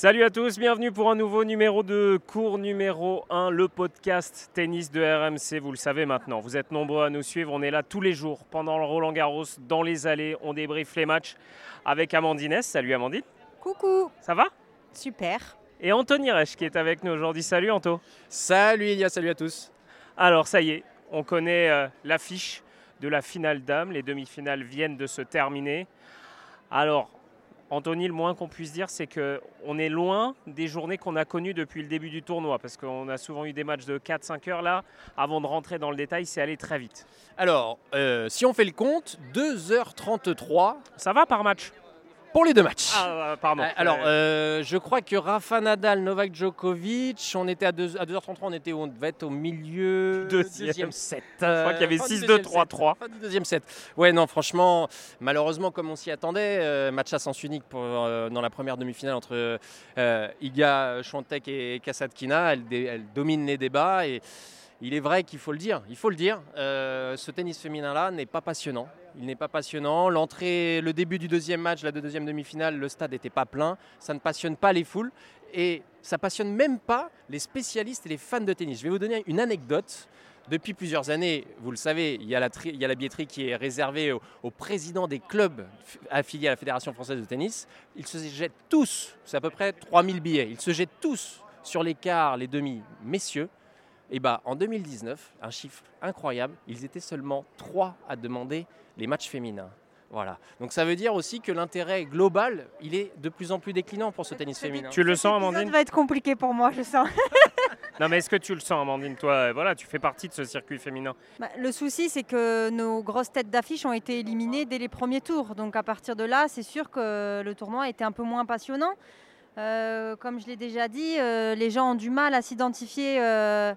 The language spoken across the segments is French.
Salut à tous, bienvenue pour un nouveau numéro de cours numéro 1, le podcast tennis de RMC. Vous le savez maintenant, vous êtes nombreux à nous suivre. On est là tous les jours pendant le Roland Garros, dans les allées. On débriefe les matchs avec Amandine. Salut Amandine. Coucou. Ça va? Super. Et Anthony Reich qui est avec nous aujourd'hui. Salut Anto. Salut Ilia, salut à tous. Alors ça y est, on connaît euh, l'affiche de la finale d'âme. Les demi-finales viennent de se terminer. Alors, Anthony, le moins qu'on puisse dire, c'est qu'on est loin des journées qu'on a connues depuis le début du tournoi, parce qu'on a souvent eu des matchs de 4-5 heures là. Avant de rentrer dans le détail, c'est allé très vite. Alors, euh, si on fait le compte, 2h33 Ça va par match? Pour les deux matchs. Ah, pardon. Euh, Alors, euh, je crois que Rafa Nadal, Novak Djokovic, on était à, 2, à 2h33, on, était, on devait être au milieu Deuxième. deuxième set. Je crois qu'il y avait Fin du 6-2, deuxième 3-3. set. Fin du deuxième set. Ouais, non, franchement, malheureusement, comme on s'y attendait, euh, match à sens unique pour, euh, dans la première demi-finale entre euh, Iga Swiatek et Kasatkina. Elle, elle domine les débats et il est vrai qu'il faut le dire. Il faut le dire. euh, ce tennis féminin-là n'est pas passionnant. Il n'est pas passionnant. L'entrée, le début du deuxième match, la deuxième demi-finale, le stade n'était pas plein. Ça ne passionne pas les foules et ça passionne même pas les spécialistes et les fans de tennis. Je vais vous donner une anecdote. Depuis plusieurs années, vous le savez, il y a la, billetterie qui est réservée aux, présidents des clubs affiliés à la Fédération française de tennis. Ils se jettent tous, c'est à peu près 3000 billets, ils se jettent tous sur les quarts, les demi, messieurs. Et bah en 2019, un chiffre incroyable, ils étaient seulement 3 à demander les matchs féminins. Voilà. Donc ça veut dire aussi que l'intérêt global, il est de plus en plus déclinant pour ce tennis féminin. Tu le sens, Ça Amandine va être compliqué pour moi, je sens. Non, mais est-ce que tu le sens, Amandine Toi, voilà, tu fais partie de ce circuit féminin. Bah, le souci, c'est que nos grosses têtes d'affiche ont été éliminées dès les premiers tours. Donc à partir de là, c'est sûr que le tournoi était un peu moins passionnant. Euh, comme je l'ai déjà dit, euh, les gens ont du mal à s'identifier euh,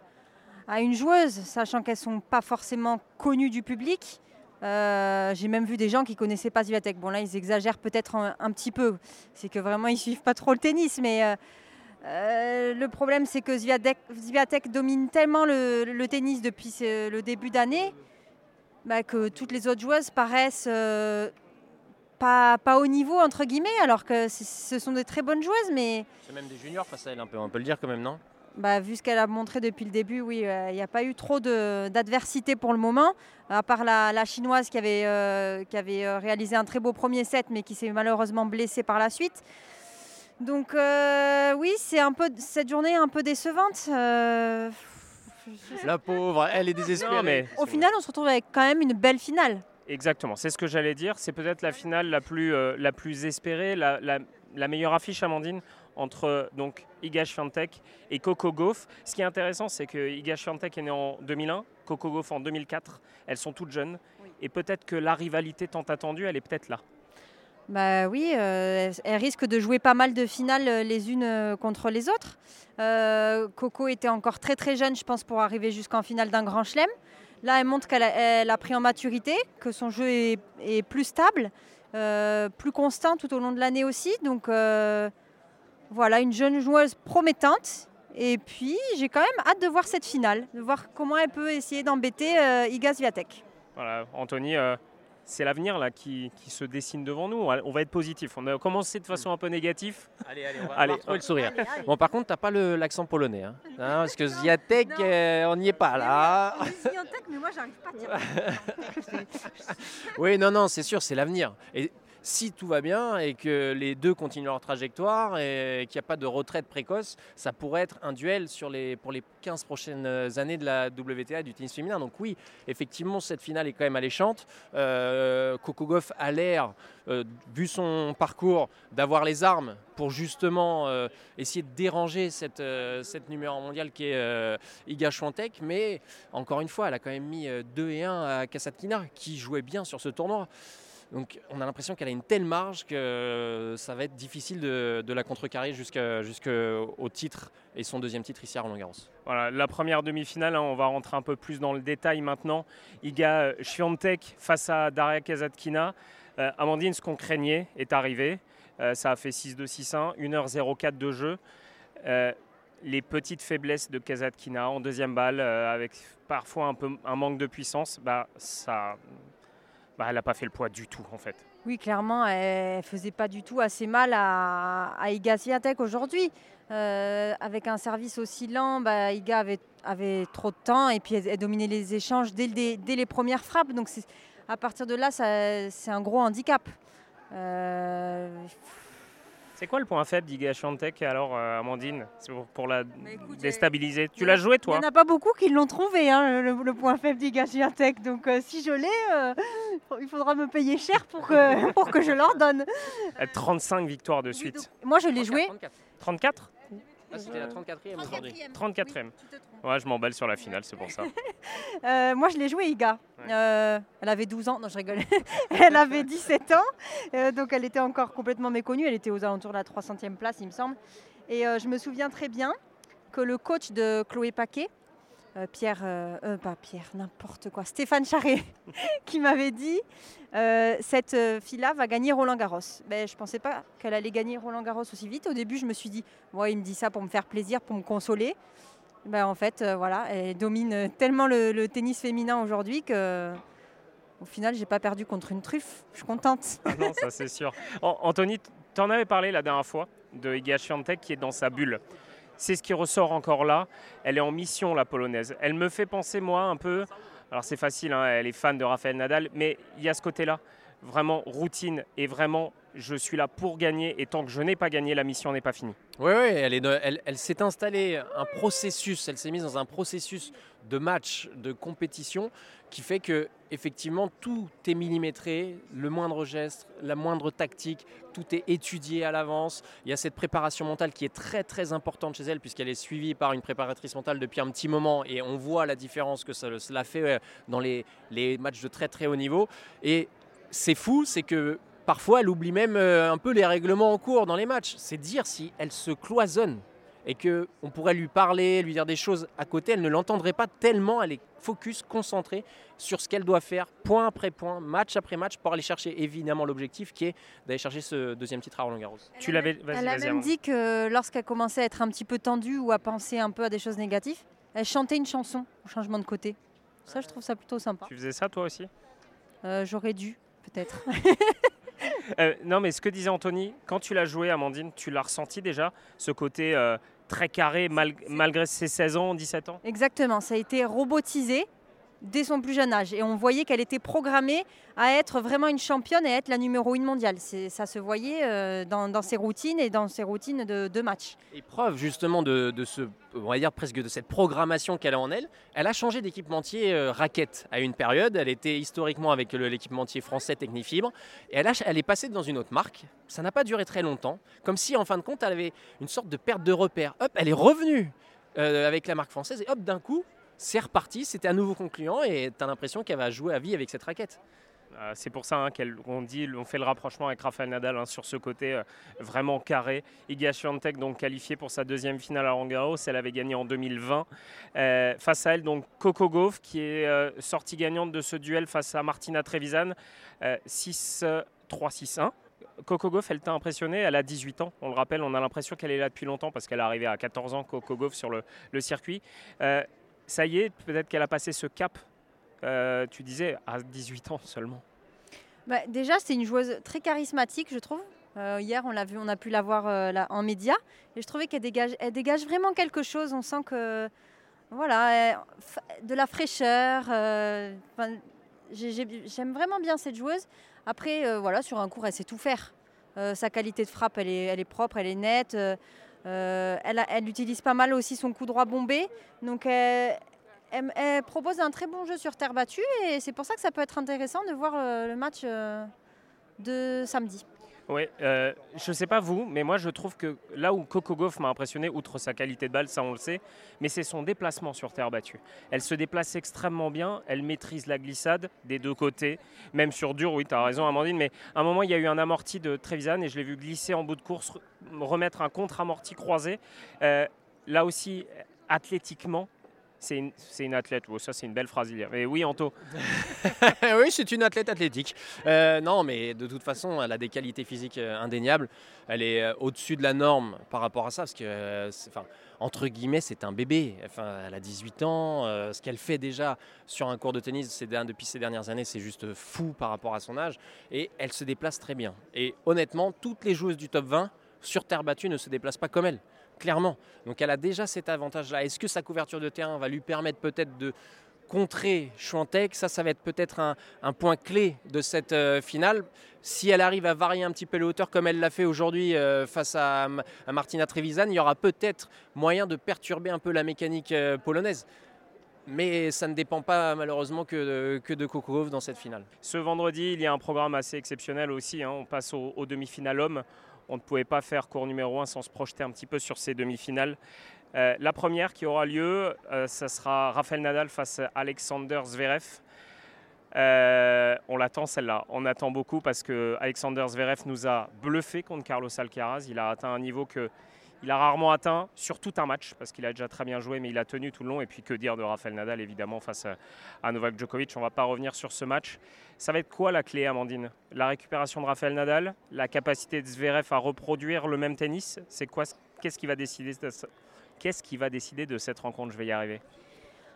à une joueuse, sachant qu'elles ne sont pas forcément connues du public. Euh, J'ai même vu des gens qui connaissaient pas Zviatek. Bon là, ils exagèrent peut-être un, petit peu. C'est que vraiment, ils suivent pas trop le tennis, mais euh, euh, le problème, c'est que Zviatek, domine tellement le, tennis depuis le début d'année bah, que toutes les autres joueuses paraissent pas, pas au niveau, entre guillemets, alors que ce sont de très bonnes joueuses, mais C'est même des juniors face à elle, on peut le dire quand même, non? Bah, vu ce qu'elle a montré depuis le début, oui, euh, il n'y a pas eu trop de- d'adversité pour le moment, à part la, la chinoise qui avait, euh, qui avait euh, réalisé un très beau premier set, mais qui s'est malheureusement blessée par la suite. Donc euh, oui, c'est un peu cette journée est un peu décevante. Euh, La pauvre, elle est désespérée. Non, mais- Au final, on se retrouve avec quand même une belle finale. Exactement, c'est ce que j'allais dire. C'est peut-être la finale la plus, euh, la plus espérée, la, la- la meilleure affiche, Amandine, entre donc Iga Swiatek et Coco Gauff. Ce qui est intéressant, c'est que Iga Swiatek est née en 2001, Coco Gauff en 2004. Elles sont toutes jeunes. Et peut-être que la rivalité tant attendue, elle est peut-être là. Bah oui, euh, elles- risquent de jouer pas mal de finales euh, les unes euh, contre les autres. Euh, Coco était encore très très jeune, je pense, pour arriver jusqu'en finale d'un grand chelem. Là, elle montre qu'elle a, pris en maturité, que son jeu est, est plus stable, euh, plus constant tout au long de l'année aussi. Donc voilà, une jeune joueuse promettante. Et puis, j'ai quand même hâte de voir cette finale, de voir comment elle peut essayer d'embêter euh, Iga Swiatek. Voilà, Anthony, euh, c'est l'avenir là qui, qui se dessine devant nous. On va être positif. On a commencé de façon un peu négative. Allez, allez, on va, Allez, on le sourire. Allez, allez. Bon, par contre, t'as pas le- l'accent polonais. Hein. Hein, parce que Non. euh, on n'y est pas là. mais moi, j'arrive pas à dire. Oui, non, non, c'est sûr, c'est l'avenir. Et si tout va bien et que les deux continuent leur trajectoire et qu'il n'y a pas de retraite précoce, ça pourrait être un duel pour les 15 prochaines années de la WTA du tennis féminin. Donc oui, effectivement, cette finale est quand même alléchante. Euh, Coco Gauff a l'air, euh, vu son parcours, d'avoir les armes pour justement euh, essayer de déranger cette, euh, cette numéro mondiale qui est Iga Swiatek. Mais encore une fois, elle a quand même mis euh, 2 et 1 à Kasatkina, qui jouait bien sur ce tournoi. Donc on a l'impression qu'elle a une telle marge que ça va être difficile de, la contrecarrer jusqu'au titre et son deuxième titre ici à Roland Garros. Voilà, la première demi-finale, hein, on va rentrer un peu plus dans le détail maintenant. Iga Swiatek face à Daria Kazatkina. Euh, Amandine, ce qu'on craignait est arrivé. Euh, ça a fait 6-2, 6-1, 1h04 de jeu. Euh, les petites faiblesses de Kazatkina en deuxième balle, avec parfois un, un manque de puissance, bah, ça, bah, elle n'a pas fait le poids du tout en fait. Oui, clairement, elle faisait pas du tout assez mal à, à Iga Swiatek aujourd'hui. Euh, avec un service aussi lent, bah, Iga avait, trop de temps et puis elle, dominait les échanges dès, les premières frappes. Donc à partir de là, c'est un gros handicap. Euh, c'est quoi le point faible d'Iga Swiatek alors, euh, Amandine pour, pour, la déstabiliser? Tu l'as joué toi? Il n'y en a pas beaucoup qui l'ont trouvé, hein, le, le, point faible d'Iga Swiatek. Donc euh, si je l'ai, euh, il faudra me payer cher pour que, pour que je leur donne. 35 victoires de suite. Oui, donc, moi je l'ai joué. 34 ah, c'était la 34e aujourd'hui. 34e. Oui, ouais, je m'emballe sur la finale, c'est pour ça. euh, moi, je l'ai joué, Iga. Ouais. Euh, elle avait 12 ans, non, je rigole. elle avait 17 ans, euh, donc elle était encore complètement méconnue. Elle était aux alentours de la 300e place, il me semble. Et euh, je me souviens très bien que le coach de Chloé Paquet, euh, Pierre, euh, pas Pierre, n'importe quoi, Stéphane Charret, qui m'avait dit euh, cette fille-là va gagner Roland Garros. Ben, je ne pensais pas qu'elle allait gagner Roland Garros aussi vite. Au début, je me suis dit, ouais, il me dit ça pour me faire plaisir, pour me consoler. Ben, en fait, voilà, elle domine tellement le, le tennis féminin aujourd'hui que. Au final, j'ai pas perdu contre une truffe. Je suis contente. Ah non, ça c'est sûr. Anthony, tu en avais parlé la dernière fois de Iga Swiatek qui est dans sa bulle c'est ce qui ressort encore là. Elle est en mission, la polonaise. Elle me fait penser, moi, un peu. Alors, c'est facile, hein, elle est fan de Rafael Nadal, mais il y a ce côté-là, vraiment routine et vraiment. Je suis là pour gagner et tant que je n'ai pas gagné, la mission n'est pas finie. Oui, oui, elle, est, elle, elle s'est installée un processus, elle s'est mise dans un processus de match, de compétition, qui fait que effectivement tout est millimétré, le moindre geste, la moindre tactique, tout est étudié à l'avance. Il y a cette préparation mentale qui est très très importante chez elle puisqu'elle est suivie par une préparatrice mentale depuis un petit moment et on voit la différence que cela fait dans les, les matchs de très très haut niveau. Et c'est fou, c'est que parfois elle oublie même un peu les règlements en cours dans les matchs. C'est dire si elle se cloisonne et qu'on pourrait lui parler, lui dire des choses à côté, elle ne l'entendrait pas tellement, elle est focus, concentrée sur ce qu'elle doit faire, point après point, match après match, pour aller chercher évidemment l'objectif qui est d'aller chercher ce deuxième titre à Roland Garros. Elle tu l'avais Elle a même dit que lorsqu'elle commençait à être un petit peu tendue ou à penser un peu à des choses négatives, elle chantait une chanson au changement de côté. Ça, je trouve ça plutôt sympa. Tu faisais ça toi aussi? Euh, J'aurais dû, peut-être. euh, non, mais ce que disait Anthony, quand tu l'as joué, Amandine, tu l'as ressenti déjà, ce côté euh, très carré mal, malgré ses 16 ans, 17 ans? Exactement, ça a été robotisé dès son plus jeune âge. Et on voyait qu'elle était programmée à être vraiment une championne et à être la numéro une mondiale. Ça se voyait euh, dans, ses routines et dans ses routines de, de match. Et preuve justement de, ce, on va dire presque de cette programmation qu'elle a en elle, elle a changé d'équipementier euh, raquette à une période. Elle était historiquement avec l'équipementier français Technifibre. Et elle, elle est passée dans une autre marque. Ça n'a pas duré très longtemps. Comme si en fin de compte, elle avait une sorte de perte de repère. Hop, elle est revenue euh, avec la marque française et hop, d'un coup, c'est reparti, c'était à nouveau concluant et tu as l'impression qu'elle va jouer à vie avec cette raquette. Euh, c'est pour ça hein, qu'on dit, on fait le rapprochement avec Rafael Nadal hein, sur ce côté euh, vraiment carré. Iga Swiatek donc qualifiée pour sa deuxième finale à Roland elle avait gagné en 2020. Euh, face à elle donc Coco Gauff qui est sortie gagnante de ce duel face à Martina Trevisan, 6-3-6-1. Coco Gauff, elle t'a impressionné, elle a 18 ans, on le rappelle, on a l'impression qu'elle est là depuis longtemps parce qu'elle est arrivée à 14 ans, Coco Gauff, sur le circuit ça y est, peut-être qu'elle a passé ce cap, euh, tu disais, à 18 ans seulement bah, Déjà, c'est une joueuse très charismatique, je trouve. Euh, hier, on l'a vu, on a pu la voir euh, en média, et je trouvais qu'elle dégage, elle dégage vraiment quelque chose. On sent que, voilà, de la fraîcheur. J'aime vraiment bien cette joueuse. Après, voilà, sur un cours, elle sait tout faire. sa qualité de frappe, elle est propre, elle est nette. Euh, elle, elle, utilise pas mal aussi son coup droit bombé. Donc elle, propose un très bon jeu sur terre battue et c'est pour ça que ça peut être intéressant de voir euh, le match euh, de samedi. Oui, euh, je ne sais pas vous, mais moi je trouve que là où Coco Gauff m'a impressionné, outre sa qualité de balle, ça on le sait, mais c'est son déplacement sur terre battue. Elle se déplace extrêmement bien, elle maîtrise la glissade des deux côtés, même sur dur, oui, tu as raison Amandine, mais à un moment il y a eu un amorti de Trevisan et je l'ai vu glisser en bout de course, remettre un contre-amorti croisé. Euh, là aussi, athlétiquement, c'est une, athlète. Ça, c'est une belle phrase. Mais oui, Anto. oui, c'est une athlète athlétique. Euh, non, mais de toute façon, elle a des qualités physiques euh, indéniables. Elle est euh, au-dessus de la norme par rapport à ça. Parce que, entre guillemets, c'est un bébé. Enfin, elle a 18 ans. ce qu'elle fait déjà sur un cours de tennis depuis ces dernières années, c'est juste fou par rapport à son âge. Et elle se déplace très bien. Et honnêtement, toutes les joueuses du top 20 sur terre battue ne se déplacent pas comme elle clairement. Donc elle a déjà cet avantage-là. Est-ce que sa couverture de terrain va lui permettre peut-être de contrer Chouantec Ça, ça va être peut-être un, point clé de cette euh, finale. Si elle arrive à varier un petit peu les hauteurs comme elle l'a fait aujourd'hui euh, face à, Martina Trevisan, il y aura peut-être moyen de perturber un peu la mécanique euh, polonaise. Mais ça ne dépend pas malheureusement que de, que de dans cette finale. Ce vendredi, il y a un programme assez exceptionnel aussi. Hein. On passe aux, aux demi-finales hommes on ne pouvait pas faire cours numéro 1 sans se projeter un petit peu sur ces demi-finales. Euh, la première qui aura lieu, euh, ça sera Rafael Nadal face à Alexander Zverev. Euh, on l'attend celle-là. On attend beaucoup parce que Alexander Zverev nous a bluffé contre Carlos Alcaraz. Il a atteint un niveau que il a rarement atteint sur tout un match parce qu'il a déjà très bien joué, mais il a tenu tout le long. Et puis que dire de Rafael Nadal évidemment face à Novak Djokovic. On ne va pas revenir sur ce match. Ça va être quoi la clé, Amandine? La récupération de Rafael Nadal, la capacité de Zverev à reproduire le même tennis? C'est quoi Qu'est-ce qui va décider de, qu'est-ce qui va décider de cette rencontre? Je vais y arriver.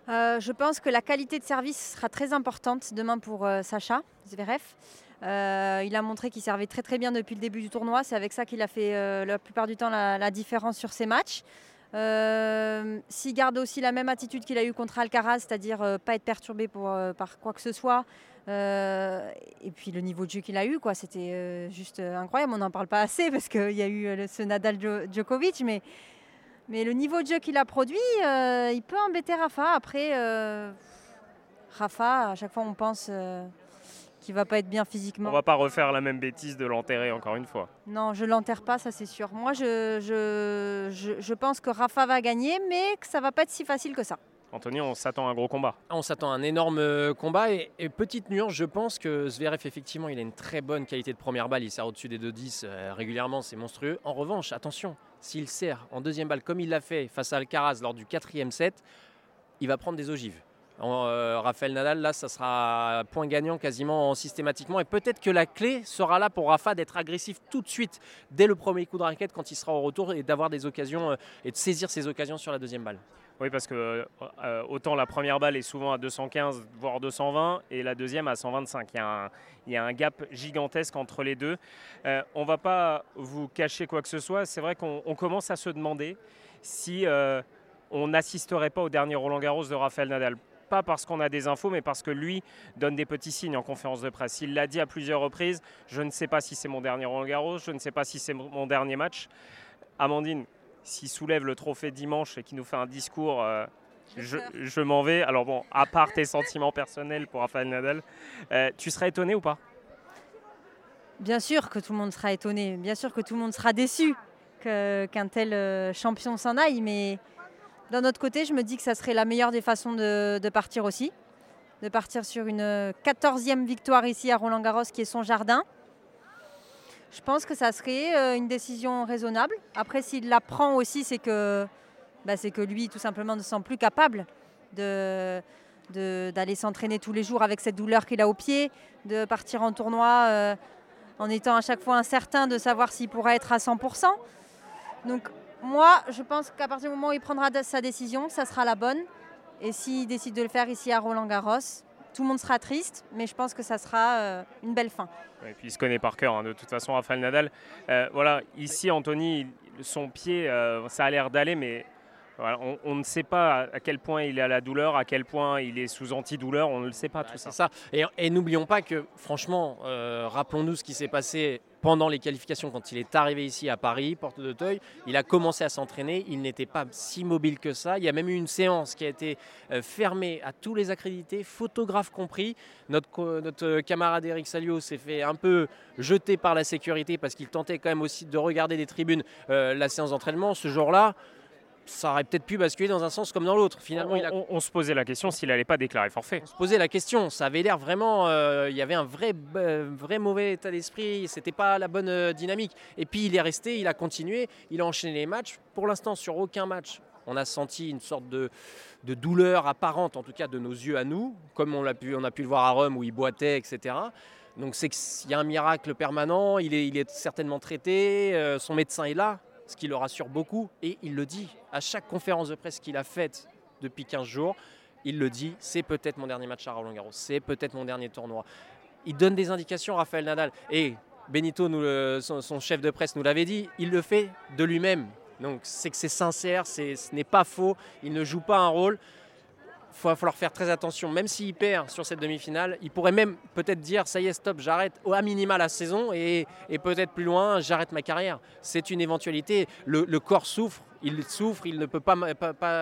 Euh, je pense que la qualité de service sera très importante demain pour euh, Sacha Zverev. Euh, il a montré qu'il servait très très bien depuis le début du tournoi. C'est avec ça qu'il a fait la plupart du temps la, différence sur ses matchs. S'il garde aussi la même attitude qu'il a eu contre Alcaraz, c'est-à-dire pas être perturbé par quoi que ce soit, et puis le niveau de jeu qu'il a eu, quoi, c'était juste incroyable. On n'en parle pas assez parce qu'il y a eu ce Nadal Djokovic, mais mais le niveau de jeu qu'il a produit, euh, il peut embêter Rafa. Après, euh, Rafa, à chaque fois, on pense euh, qu'il va pas être bien physiquement. On va pas refaire la même bêtise de l'enterrer encore une fois. Non, je l'enterre pas, ça c'est sûr. Moi, je, je, pense que Rafa va gagner, mais que ça va pas être si facile que ça. Anthony, on s'attend à un gros combat. On s'attend à un énorme combat. Et, petite nuance, je pense que Zverev, effectivement, il a une très bonne qualité de première balle. Il sert au-dessus des 2-10 régulièrement, c'est monstrueux. En revanche, attention, s'il sert en deuxième balle comme il l'a fait face à Alcaraz lors du quatrième set, il va prendre des ogives. Euh, Raphaël Nadal, là, ça sera point gagnant quasiment systématiquement. Et peut-être que la clé sera là pour Rafa d'être agressif tout de suite, dès le premier coup de raquette, quand il sera au retour, et d'avoir des occasions euh, et de saisir ses occasions sur la deuxième balle. Oui, parce que euh, autant la première balle est souvent à 215, voire 220, et la deuxième à 125. Il y a un, gap gigantesque entre les deux. Euh, on ne va pas vous cacher quoi que ce soit. C'est vrai qu'on commence à se demander si euh, on n'assisterait pas au dernier Roland Garros de Rafael Nadal. Pas parce qu'on a des infos, mais parce que lui donne des petits signes en conférence de presse. Il l'a dit à plusieurs reprises, je ne sais pas si c'est mon dernier Roland Garros, je ne sais pas si c'est mon dernier match. Amandine, s'il soulève le trophée dimanche et qu'il nous fait un discours, euh, je, m'en vais. Alors bon, à part tes sentiments personnels pour Rafael Nadal, euh, tu serais étonné ou pas? Bien sûr que tout le monde sera étonné, bien sûr que tout le monde sera déçu qu'un tel euh, champion s'en aille, mais d'un autre côté, je me dis que ça serait la meilleure des façons de, de partir aussi, de partir sur une 14e victoire ici à Roland Garros qui est son jardin. Je pense que ça serait euh, une décision raisonnable. Après, s'il la prend aussi, c'est que, bah, c'est que lui, tout simplement, ne se sent plus capable d'aller s'entraîner tous les jours avec cette douleur qu'il a au pied, de partir en tournoi euh, en étant à chaque fois incertain de savoir s'il pourra être à 100%. Donc moi, je pense qu'à partir du moment où il prendra sa décision, ça sera la bonne. Et s'il décide de le faire ici à Roland Garros, tout le monde sera triste, mais je pense que ça sera euh, une belle fin. Et puis il se connaît par cœur, hein, de toute façon, Rafael Nadal. Euh, voilà, ici, Anthony, son pied, euh, ça a l'air d'aller, mais on, ne sait pas à quel point il est à la douleur, à quel point il est sous antidouleur, on ne le sait pas tout ça. Et, n'oublions pas que, franchement, euh, rappelons-nous ce qui s'est passé pendant les qualifications quand il est arrivé ici à Paris, porte d'Auteuil. Il a commencé à s'entraîner, il n'était pas si mobile que ça. Il y a même eu une séance qui a été euh, fermée à tous les accrédités, photographes compris. Notre, notre camarade Eric Salio s'est fait un peu jeter par la sécurité parce qu'il tentait quand même aussi de regarder des tribunes euh, la séance d'entraînement. Ce jour-là, ça aurait peut-être pu basculer dans un sens comme dans l'autre. Finalement, on, se posait la question s'il n'allait pas déclarer forfait. On se posait la question. Ça avait l'air vraiment. Euh, il y avait un vrai, vrai mauvais état d'esprit. C'était pas la bonne euh, dynamique. Et puis il est resté, il a continué, il a enchaîné les matchs. Pour l'instant, sur aucun match, On a senti une sorte de, de douleur apparente, en tout cas de nos yeux à nous, comme on a pu, on a pu le voir à Rome où il boitait, etc. Donc c'est qu'il y a un miracle permanent, il est, il est certainement traité, euh, son médecin est là, ce qui le rassure beaucoup, et il le dit à chaque conférence de presse qu'il a faite depuis 15 jours, il le dit, c'est peut-être mon dernier match à Roland Garros, c'est peut-être mon dernier tournoi. Il donne des indications, Raphaël Nadal, et Benito, nous son, son, chef de presse, nous l'avait dit, il le fait de lui-même. Donc c'est que c'est sincère, ce n'est pas faux, il ne joue pas un rôle il va falloir faire très attention. Même s'il perd sur cette demi-finale, il pourrait même peut-être dire ça y est, stop, j'arrête à minima la saison et, peut-être plus loin, j'arrête ma carrière. C'est une éventualité. Le, corps souffre, il souffre, il ne peut pas,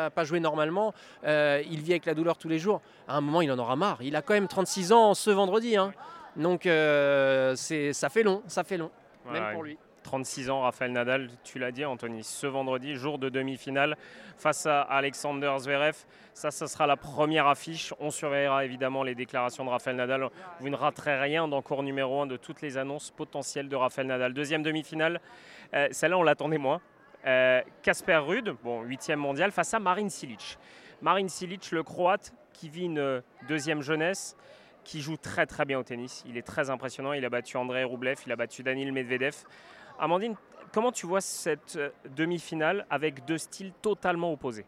pas, jouer normalement, euh, il vit avec la douleur tous les jours. À un moment, il en aura marre. Il a quand même 36 ans ce vendredi. Hein. Donc euh, ça fait long, ça fait long, même pour lui. 36 ans, Raphaël Nadal, tu l'as dit Anthony, ce vendredi, jour de demi-finale face à Alexander Zverev. Ça, ce sera la première affiche. On surveillera évidemment les déclarations de Raphaël Nadal. Vous ne raterez rien dans cours numéro 1 de toutes les annonces potentielles de Raphaël Nadal. Deuxième demi-finale, euh, celle-là on l'attendait moins. Casper euh, Rude, bon, huitième mondial, face à Marin Silic. Marin Silic, le croate, qui vit une deuxième jeunesse, qui joue très très bien au tennis. Il est très impressionnant. Il a battu André Roublev, il a battu Danil Medvedev. Amandine, comment tu vois cette euh, demi-finale avec deux styles totalement opposés?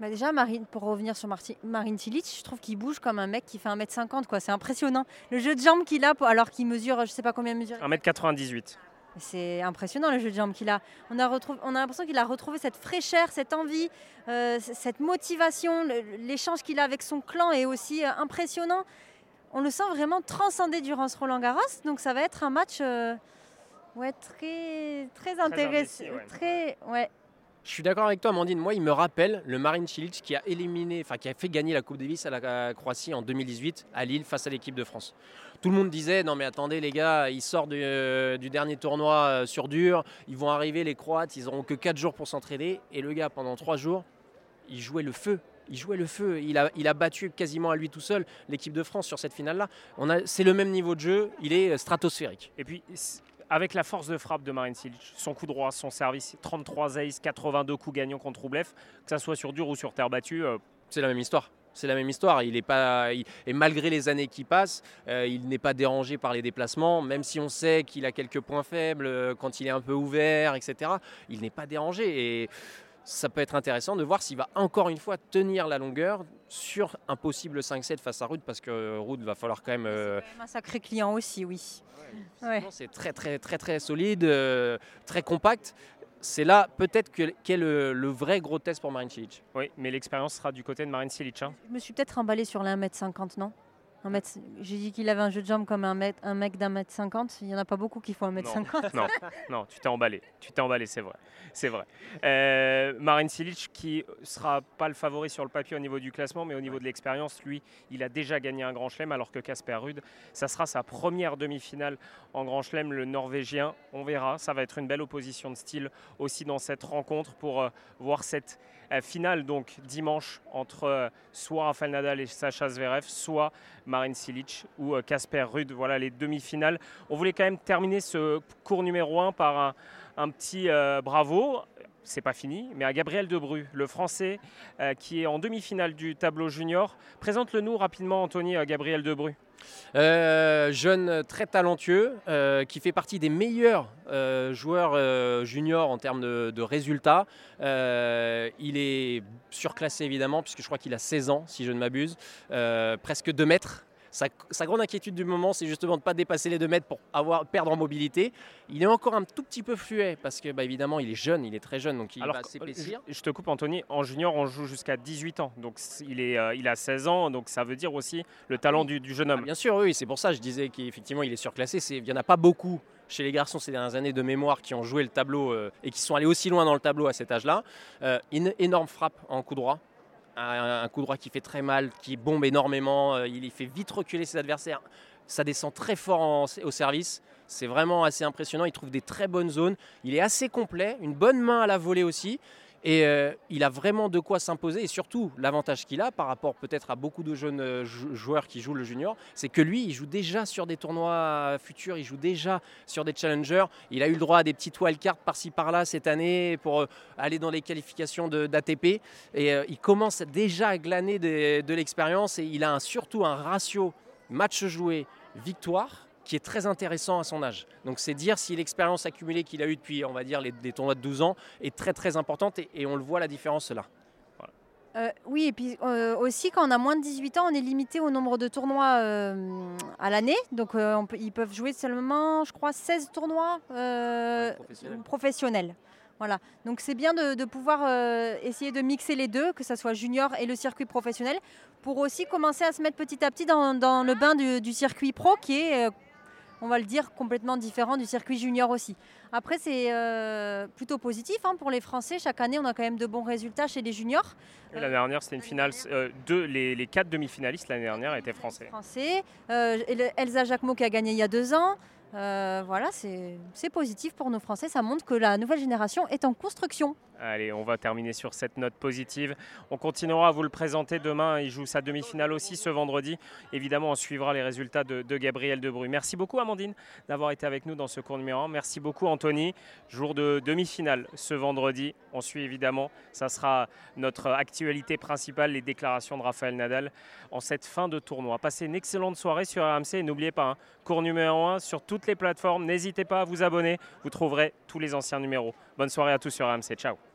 Bah déjà, Marine, pour revenir sur Marine Silic, je trouve qu'il bouge comme un mec qui fait 1m50. Quoi. C'est impressionnant. Le jeu de jambes qu'il a, alors qu'il mesure, je sais pas combien mesure. 1m98. C'est impressionnant le jeu de jambes qu'il a. On a, retrouvé, on a l'impression qu'il a retrouvé cette fraîcheur, cette envie, euh, cette motivation. L'échange qu'il a avec son clan est aussi euh, impressionnant. On le sent vraiment transcender durant ce Roland Garros. Donc ça va être un match Ouais, très, très intéressant. Très, ouais. Je suis d'accord avec toi, Amandine. Moi, il me rappelle le Marin Cilic qui a éliminé, enfin qui a fait gagner la Coupe Davis à la Croatie en 2018 à Lille face à l'équipe de France. Tout le monde disait non mais attendez les gars, ils sortent du, euh, dernier tournoi euh, sur dur, ils vont arriver les Croates, ils n'auront que 4 jours pour s'entraîner et le gars pendant 3 jours, il jouait le feu. Il jouait le feu. Il a, il a battu quasiment à lui tout seul l'équipe de France sur cette finale-là. C'est le même niveau de jeu. Il est stratosphérique. Et puis, avec la force de frappe de Marin Cilic, son coup droit, son service, 33 aces, 82 coups gagnants contre Roublev, que ce soit sur dur ou sur terre battue. Euh, c'est la même histoire. C'est la même histoire. Et malgré les années qui passent, euh, il n'est pas dérangé par les déplacements, même si on sait qu'il a quelques points faibles euh, quand il est un peu ouvert, etc. Il n'est pas dérangé. Ça peut être intéressant de voir s'il va encore une fois tenir la longueur sur un possible 5-7 face à Rude, parce que Rude va falloir quand même. Euh... un sacré client aussi, oui. C'est très très très très solide, euh, très compact. C'est là peut-être qu'est le, vrai gros test pour Marine Cilic. Oui, mais l'expérience sera du côté de Marine Cilic. Hein. Je me suis peut-être emballé sur les 1m50, non? J'ai dit qu'il avait un jeu de jambes comme un, mec, un mec d'un mètre cinquante. Il n'y en a pas beaucoup qui font un mètre cinquante. Non, non, tu t'es emballé. Tu t'es emballé, c'est vrai. C'est vrai. Euh, Marin Silic, qui sera pas le favori sur le papier au niveau du classement, mais au niveau de l'expérience, lui, il a déjà gagné un Grand Chelem, alors que Casper Rude, ça sera sa première demi-finale en Grand Chelem, le Norvégien. On verra. Ça va être une belle opposition de style aussi dans cette rencontre pour euh, voir cette finale donc dimanche entre euh, soit Rafael Nadal et Sacha Zverev, soit Marin Silic ou Casper euh, Rude. Voilà les demi-finales. On voulait quand même terminer ce cours numéro 1 par un, petit bravo c'est pas fini, mais à Gabriel Debru, le Français qui est en demi-finale du tableau junior. Présente-le nous rapidement, Anthony, Gabriel Debru. Euh, jeune très talentueux, euh, qui fait partie des meilleurs euh, joueurs juniors en termes de, de résultats. il est surclassé évidemment, puisque je crois qu'il a 16 ans, si je ne m'abuse, presque 2 mètres. Sa, grande inquiétude du moment, c'est justement de ne pas dépasser les 2 mètres pour avoir, perdre en mobilité. Il est encore un tout petit peu fluet parce que, bah, évidemment, il est jeune, il est très jeune, donc il va s'épaissir. Je, te coupe, Anthony. En junior, on joue jusqu'à 18 ans, donc il, est, euh, il a 16 ans, donc ça veut dire aussi le talent du, jeune homme. bien sûr, oui, c'est pour ça que je disais qu'effectivement, il est surclassé. Il n'y en a pas beaucoup chez les garçons ces dernières années de mémoire qui ont joué le tableau euh, et qui sont allés aussi loin dans le tableau à cet âge-là. Euh, une énorme frappe en coup droit un, coup droit qui fait très mal, qui bombe énormément, euh, il fait vite reculer ses adversaires. Ça descend très fort au service. C'est vraiment assez impressionnant. Il trouve des très bonnes zones. Il est assez complet, une bonne main à la volée aussi. Et euh, il a vraiment de quoi s'imposer. Et surtout, l'avantage qu'il a par rapport peut-être à beaucoup de jeunes euh, joueurs qui jouent le junior, c'est que lui, il joue déjà sur des tournois futurs, il joue déjà sur des challengers. Il a eu le droit à des petites wildcards par-ci par-là cette année pour aller dans les qualifications d'ATP. Et il commence déjà à glaner de, l'expérience et il a surtout un ratio match joué, victoire qui est très intéressant à son âge. Donc c'est dire si l'expérience accumulée qu'il a eue depuis, on va dire, les, tournois de 12 ans est très très importante et, on le voit la différence là. Euh, oui, et puis euh, aussi quand on a moins de 18 ans, on est limité au nombre de tournois euh, à l'année. Donc ils peuvent jouer seulement, je crois, 16 tournois professionnels. Voilà. Donc c'est bien de, pouvoir essayer de mixer les deux, que ce soit junior et le circuit professionnel, pour aussi commencer à se mettre petit à petit dans, le bain du, du, circuit pro qui est on va le dire, complètement différent du circuit junior aussi. Après, c'est euh, plutôt positif hein, pour les Français. Chaque année, on a quand même de bons résultats chez les juniors. L'année dernière, c'était une finale. Euh, deux, les, quatre demi-finalistes l'année dernière étaient français. Français. Euh, Elsa Jacquemot qui a gagné il y a deux ans. Voilà, c'est positif pour nos Français. Ça montre que la nouvelle génération est en construction. Allez, on va terminer sur cette note positive. On continuera à vous le présenter demain. Il joue sa demi-finale aussi ce vendredi. Évidemment, on suivra les résultats de, Gabriel Debruy. Merci beaucoup, Amandine, d'avoir été avec nous dans ce cours numéro 1. Merci beaucoup, Anthony. Jour de demi-finale ce vendredi. On suit évidemment. Ça sera notre actualité principale, les déclarations de Raphaël Nadal en cette fin de tournoi. Passez une excellente soirée sur RMC n'oubliez pas, hein, cours numéro 1 sur les plateformes. N'hésitez pas à vous abonner. Vous trouverez tous les anciens numéros. Bonne soirée à tous sur RMC. Ciao.